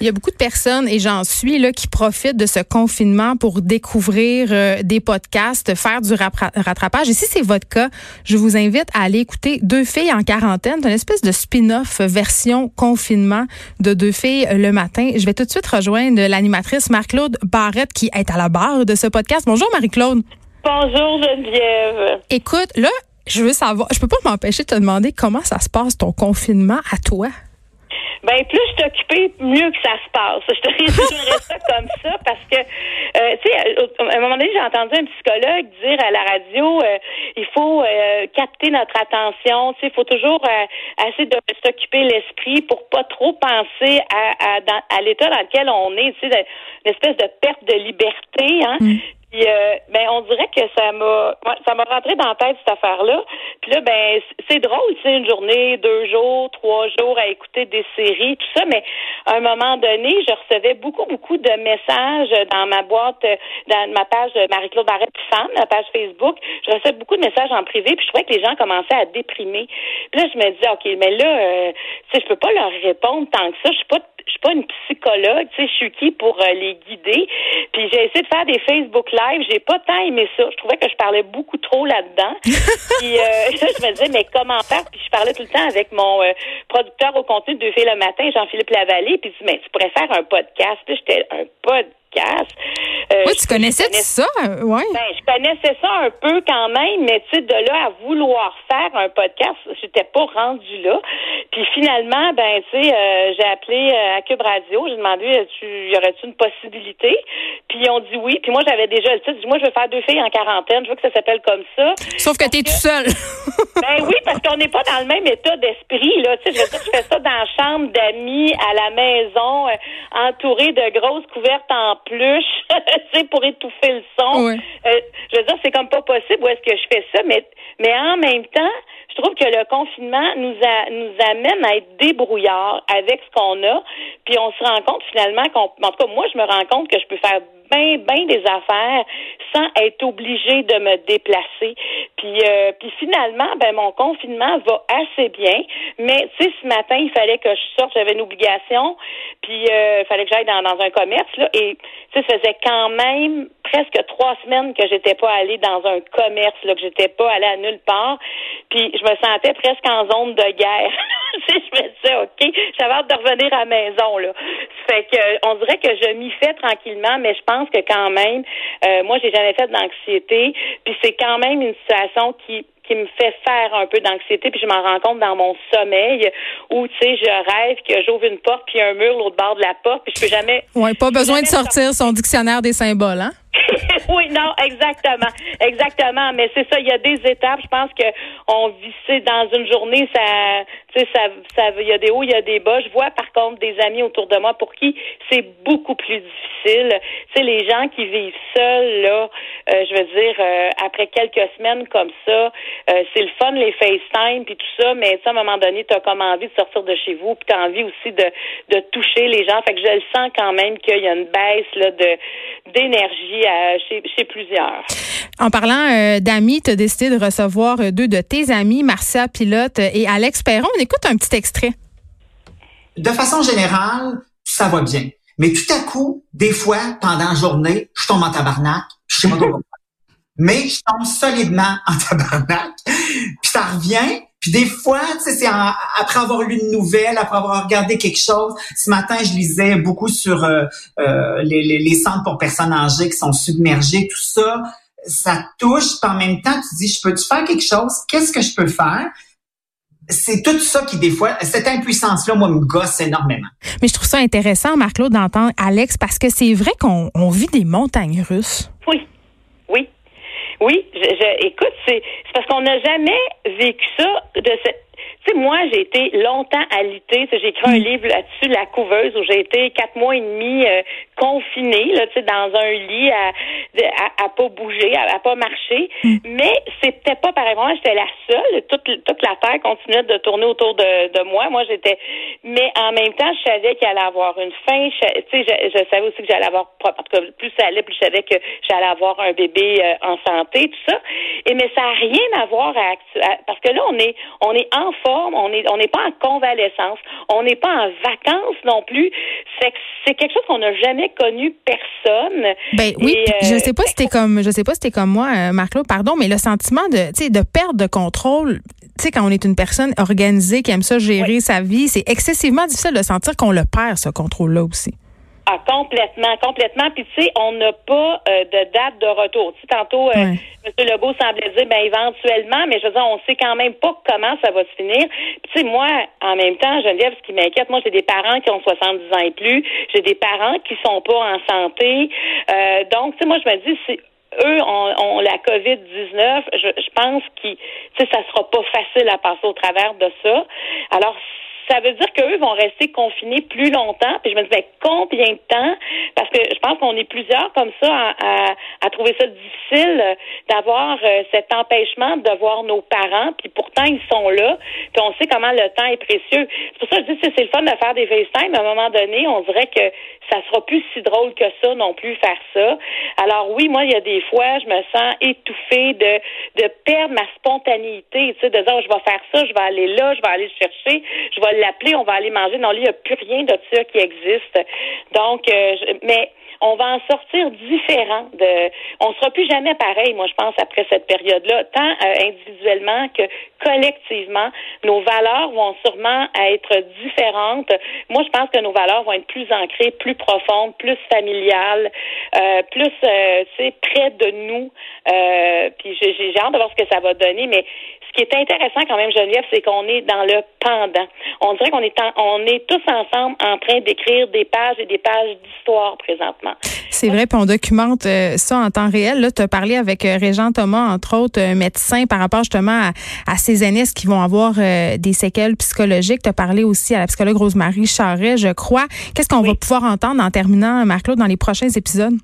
Il y a beaucoup de personnes, et j'en suis, là, qui profitent de ce confinement pour découvrir euh, des podcasts, faire du rattrapage. Et si c'est votre cas, je vous invite à aller écouter Deux filles en quarantaine. C'est une espèce de spin-off version confinement de Deux filles le matin. Je vais tout de suite rejoindre l'animatrice Marc-Claude Barrette qui est à la barre de ce podcast. Bonjour Marie-Claude. Bonjour Geneviève. Écoute, là, je veux savoir, je peux pas m'empêcher de te demander comment ça se passe ton confinement à toi? Ben plus je t'occupais, mieux que ça se passe. Je te résumerais ça comme ça parce que, euh, tu sais, à un moment donné, j'ai entendu un psychologue dire à la radio, euh, il faut euh, capter notre attention. Tu sais, il faut toujours essayer de s'occuper l'esprit pour pas trop penser à, à, à l'état dans lequel on est. Tu sais, une espèce de perte de liberté. Hein? Mm. Puis euh, ben on dirait que ça m'a ça m'a rentré dans la tête cette affaire-là. Puis là, ben c'est drôle, c'est une journée, deux jours, trois jours à écouter des séries, tout ça, mais à un moment donné, je recevais beaucoup, beaucoup de messages dans ma boîte, dans ma page Marie-Claude Barrette Femme, ma page Facebook. Je recevais beaucoup de messages en privé, puis je trouvais que les gens commençaient à déprimer. Puis là, je me disais, OK, mais là, euh, tu sais, je peux pas leur répondre tant que ça. Je suis pas je suis pas une psychologue, tu sais, je suis qui pour euh, les guider. Puis j'ai essayé de faire des Facebook Live, j'ai pas tant aimé ça. Je trouvais que je parlais beaucoup trop là-dedans. puis euh, je me disais, mais comment faire? Puis je parlais tout le temps avec mon euh, producteur au contenu de Deux filles le matin, Jean-Philippe Lavallée, puis il dit, mais tu pourrais faire un podcast. Puis j'étais un podcast euh, oui, tu connaissais ça? Ouais. Ben, je connaissais ça un peu quand même, mais tu sais, de là à vouloir faire un podcast, j'étais pas rendu là. Puis finalement, ben, tu sais, euh, j'ai appelé euh, à Cube Radio, j'ai demandé, tu, y aurait-tu une possibilité? Puis ils ont dit oui. Puis moi, j'avais déjà le titre. Moi, je veux faire deux filles en quarantaine. Je veux que ça s'appelle comme ça. Sauf que tu es tout seul. ben oui, parce qu'on n'est pas dans le même état d'esprit, là. Tu sais, je, je fais ça dans la chambre d'amis, à la maison, entouré de grosses couvertes en plus, tu sais, pour étouffer le son. Euh, je veux dire, c'est comme pas possible où est-ce que je fais ça, mais, mais en même temps, je trouve que le confinement nous a, nous amène à être débrouillards avec ce qu'on a, puis on se rend compte finalement qu'on, en tout cas, moi, je me rends compte que je peux faire bien, bien des affaires sans être obligé de me déplacer. Puis, euh, puis finalement, ben mon confinement va assez bien. Mais tu sais, ce matin, il fallait que je sorte, j'avais une obligation, puis euh, il fallait que j'aille dans, dans un commerce là, et tu sais, ça faisait quand même presque trois semaines que j'étais pas allée dans un commerce, là, que j'étais pas allée à nulle part. Puis je me sentais presque en zone de guerre. je me disais, OK, j'avais hâte de revenir à la maison, là. Fait que on dirait que je m'y fais tranquillement, mais je pense que quand même, euh, moi, j'ai jamais fait d'anxiété. Puis c'est quand même une situation qui qui me fait faire un peu d'anxiété, puis je m'en rends compte dans mon sommeil où, tu sais, je rêve que j'ouvre une porte, puis un mur l'autre bord de la porte, puis je peux jamais... Oui, pas besoin de sortir son dictionnaire des symboles, hein? oui, non, exactement, exactement. Mais c'est ça, il y a des étapes. Je pense que on vit dans une journée, ça, tu sais, ça, ça, il y a des hauts, il y a des bas. Je vois par contre des amis autour de moi pour qui c'est beaucoup plus difficile. Tu sais, les gens qui vivent seuls là, euh, je veux dire, euh, après quelques semaines comme ça, euh, c'est le fun les FaceTime puis tout ça, mais à un moment donné, tu as comme envie de sortir de chez vous, puis tu as envie aussi de, de toucher les gens. Fait que je le sens quand même qu'il y a une baisse là de d'énergie chez, plusieurs. En parlant euh, d'amis, tu as décidé de recevoir euh, deux de tes amis, Marcia Pilote et Alex Perron. On écoute un petit extrait. De façon générale, ça va bien. Mais tout à coup, des fois, pendant la journée, je tombe en tabarnak, je sais pas Mais je tombe solidement en tabarnak. Puis ça revient, puis des fois, tu sais, c'est après avoir lu une nouvelle, après avoir regardé quelque chose. Ce matin, je lisais beaucoup sur euh, euh, les, les, les, centres pour personnes âgées qui sont submergées, tout ça. Ça touche, puis en même temps, tu dis, je peux-tu faire quelque chose? Qu'est-ce que je peux faire? c'est tout ça qui, des fois, cette impuissance-là, moi, me gosse énormément. Mais je trouve ça intéressant, Marc-Claude, d'entendre Alex, parce que c'est vrai qu'on vit des montagnes russes. Oui, oui, oui, je, écoute, c'est parce qu'on n'a jamais vécu ça de cette tu sais, moi, j'ai été longtemps alitée. J'ai écrit un mm. livre là-dessus, La couveuse, où j'ai été quatre mois et demi euh, confinée, là, tu sais, dans un lit à, à, pas bouger, à, pas marcher. Mm. Mais c'était pas pareil. Moi, j'étais la seule. Toute, toute la terre continuait de tourner autour de, de moi. Moi, j'étais. Mais en même temps, je savais qu'il allait avoir une fin. Tu sais, je, je, savais aussi que j'allais avoir. En tout cas, plus ça allait, plus je savais que j'allais avoir un bébé euh, en santé, tout ça. Et mais ça n'a rien à voir à, parce que là, on est on est en forme, on est on n'est pas en convalescence, on n'est pas en vacances non plus. C'est c'est quelque chose qu'on n'a jamais connu personne. Ben oui, je euh, sais pas si t'es comme je sais pas si t'es comme moi, euh, pardon, mais le sentiment de tu sais de perte de contrôle tu sais, quand on est une personne organisée qui aime ça gérer sa vie, c'est excessivement difficile de sentir qu'on le perd, ce contrôle-là aussi. Ah, complètement, complètement. Puis tu sais, on n'a pas euh, de date de retour. Tu sais, tantôt, euh, M. Legault semblait dire, ben éventuellement, mais je veux dire, on sait quand même pas comment ça va se finir. Puis tu sais, moi, en même temps, Geneviève, ce qui m'inquiète, moi, j'ai des parents qui ont 70 ans et plus. J'ai des parents qui sont pas en santé. Euh, donc, tu sais, moi, je me dis, c'est eux ont, la COVID-19, je, je pense que ça sera pas facile à passer au travers de ça. Alors, ça veut dire qu'eux vont rester confinés plus longtemps. Puis je me disais, combien de temps? Parce que je pense qu'on est plusieurs comme ça à, trouver ça difficile d'avoir euh, cet empêchement de voir nos parents. Puis pourtant, ils sont là. Puis on sait comment le temps est précieux. C'est pour ça que je dis que c'est le fun de faire des FaceTime. À un moment donné, on dirait que ça sera plus si drôle que ça non plus faire ça. Alors oui, moi, il y a des fois, je me sens étouffée de, de perdre ma spontanéité, tu sais, de dire, oh, je vais faire ça, je vais aller là, je vais aller chercher, je vais l'appeler, on va aller manger. Non, là, il n'y a plus rien de ça qui existe. Donc, euh, mais on va en sortir différent de on sera plus jamais pareil moi je pense après cette période-là tant euh, individuellement que collectivement. Nos valeurs vont sûrement être différentes. Moi je pense que nos valeurs vont être plus ancrées plus profondes plus familiales euh, plus euh, près de nous. Euh, puis j'ai hâte de voir ce que ça va donner mais ce qui est intéressant quand même, Geneviève, c'est qu'on est dans le pendant. On dirait qu'on est on est tous ensemble en train d'écrire des pages et des pages d'histoire présentement. C'est vrai, puis on documente euh, ça en temps réel. Là, tu as parlé avec euh, Régent Thomas, entre autres, euh, médecin, par rapport justement à, ces aînés qui vont avoir des séquelles psychologiques? Tu as parlé aussi à la psychologue Rosemary Charret, je crois. Qu'est-ce qu'on va pouvoir entendre en terminant, Marc-Claude, dans les prochains épisodes?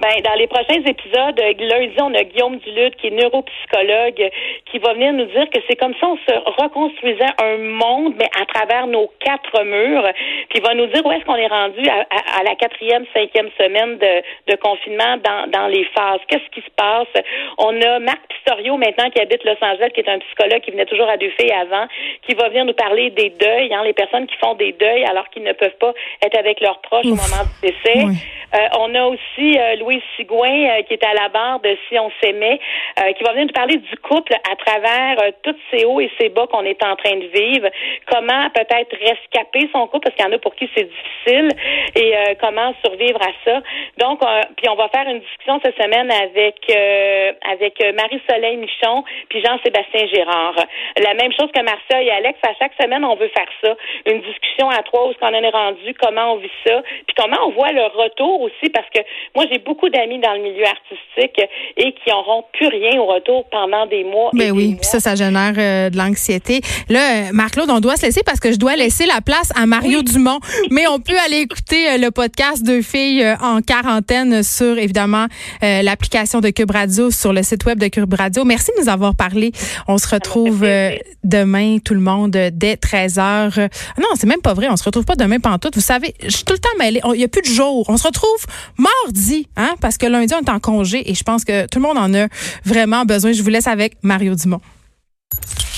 Ben, dans les prochains épisodes, euh, lundi, on a Guillaume Duluth, qui est neuropsychologue, qui va venir nous dire que c'est comme ça on se reconstruisait un monde, mais à travers nos quatre murs. Puis il va nous dire où est-ce qu'on est rendu à, la quatrième, cinquième semaine de, de confinement dans, dans les phases. Qu'est-ce qui se passe? On a Marc Pistorio maintenant qui habite Los Angeles, qui est un psychologue qui venait toujours à deux filles avant, qui va venir nous parler des deuils, hein, les personnes qui font des deuils alors qu'ils ne peuvent pas être avec leurs proches au moment du décès. Euh, on a aussi euh, Louise Sigouin euh, qui est à la barre de Si on s'aimait, qui va venir nous parler du couple à travers tous ces hauts et ces bas qu'on est en train de vivre. Comment peut-être rescaper son couple parce qu'il y en a pour qui c'est difficile et comment survivre à ça. Donc, puis on va faire une discussion cette semaine avec avec Marie-Soleil Michon puis Jean-Sébastien Gérard. La même chose que Marcia et Alex. À chaque semaine, on veut faire ça. Une discussion à trois où ce qu'on en est rendu, comment on vit ça, puis comment on voit le retour aussi parce que moi, j'ai beaucoup d'amis dans le milieu artistique et qui n'auront plus rien au retour pendant des mois. Mais ben oui, puis ça, ça génère euh, de l'anxiété. Là, euh, Marc-Claude, on doit se laisser parce que je dois laisser la place à Mario Dumont. Mais on peut aller écouter euh, le podcast Deux filles en quarantaine sur, évidemment, l'application de Cube Radio sur le site web de Cube Radio. Merci de nous avoir parlé. On se retrouve demain, tout le monde, dès 13 h. Non, c'est même pas vrai. On se retrouve pas demain pantoute. Vous savez, je suis tout le temps mêlée. Il n'y a plus de jour. On se retrouve mardi, hein, parce que lundi, on est en congé et je pense que tout le monde en a vraiment besoin. Je vous laisse avec Mario Dumont.